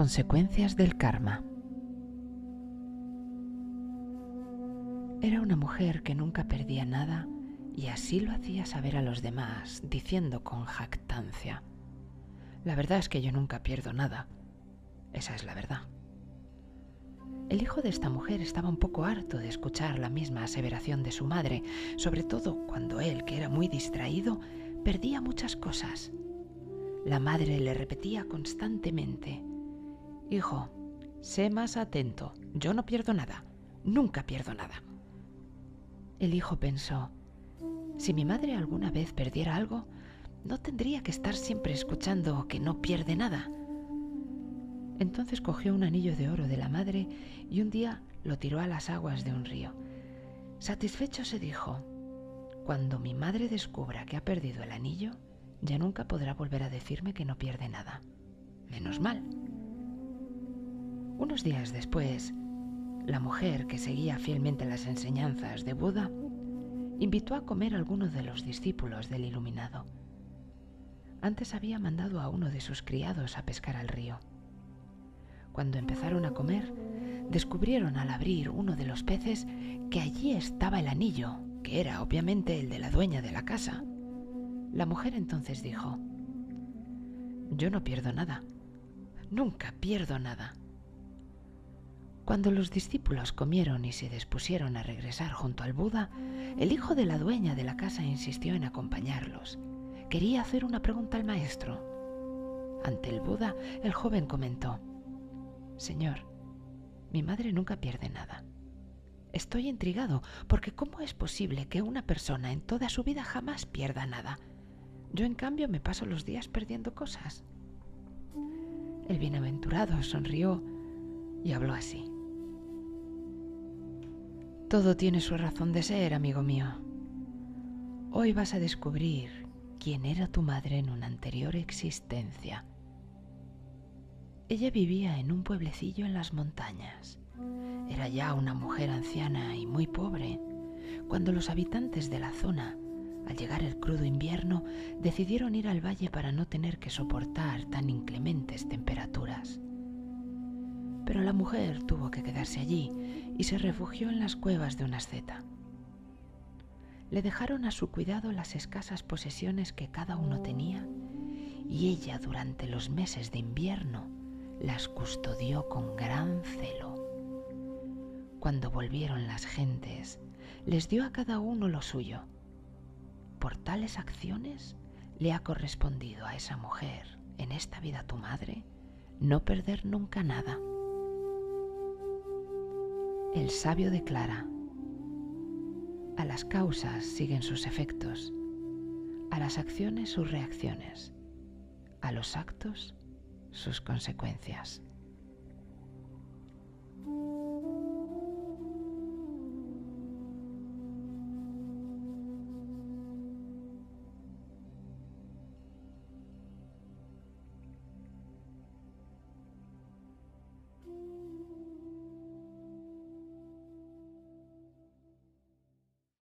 consecuencias del karma. Era una mujer que nunca perdía nada y así lo hacía saber a los demás, diciendo con jactancia, La verdad es que yo nunca pierdo nada. Esa es la verdad. El hijo de esta mujer estaba un poco harto de escuchar la misma aseveración de su madre, sobre todo cuando él, que era muy distraído, perdía muchas cosas. La madre le repetía constantemente, Hijo, sé más atento, yo no pierdo nada, nunca pierdo nada. El hijo pensó, si mi madre alguna vez perdiera algo, no tendría que estar siempre escuchando que no pierde nada. Entonces cogió un anillo de oro de la madre y un día lo tiró a las aguas de un río. Satisfecho se dijo, cuando mi madre descubra que ha perdido el anillo, ya nunca podrá volver a decirme que no pierde nada. Menos mal. Unos días después, la mujer que seguía fielmente las enseñanzas de Buda invitó a comer a alguno de los discípulos del iluminado. Antes había mandado a uno de sus criados a pescar al río. Cuando empezaron a comer, descubrieron al abrir uno de los peces que allí estaba el anillo, que era obviamente el de la dueña de la casa. La mujer entonces dijo, Yo no pierdo nada, nunca pierdo nada. Cuando los discípulos comieron y se dispusieron a regresar junto al Buda, el hijo de la dueña de la casa insistió en acompañarlos. Quería hacer una pregunta al maestro. Ante el Buda, el joven comentó, Señor, mi madre nunca pierde nada. Estoy intrigado porque ¿cómo es posible que una persona en toda su vida jamás pierda nada? Yo en cambio me paso los días perdiendo cosas. El bienaventurado sonrió y habló así. Todo tiene su razón de ser, amigo mío. Hoy vas a descubrir quién era tu madre en una anterior existencia. Ella vivía en un pueblecillo en las montañas. Era ya una mujer anciana y muy pobre, cuando los habitantes de la zona, al llegar el crudo invierno, decidieron ir al valle para no tener que soportar tan inclementes temperaturas. Pero la mujer tuvo que quedarse allí y se refugió en las cuevas de una asceta. Le dejaron a su cuidado las escasas posesiones que cada uno tenía y ella durante los meses de invierno las custodió con gran celo. Cuando volvieron las gentes, les dio a cada uno lo suyo. Por tales acciones le ha correspondido a esa mujer, en esta vida tu madre, no perder nunca nada. El sabio declara, a las causas siguen sus efectos, a las acciones sus reacciones, a los actos sus consecuencias.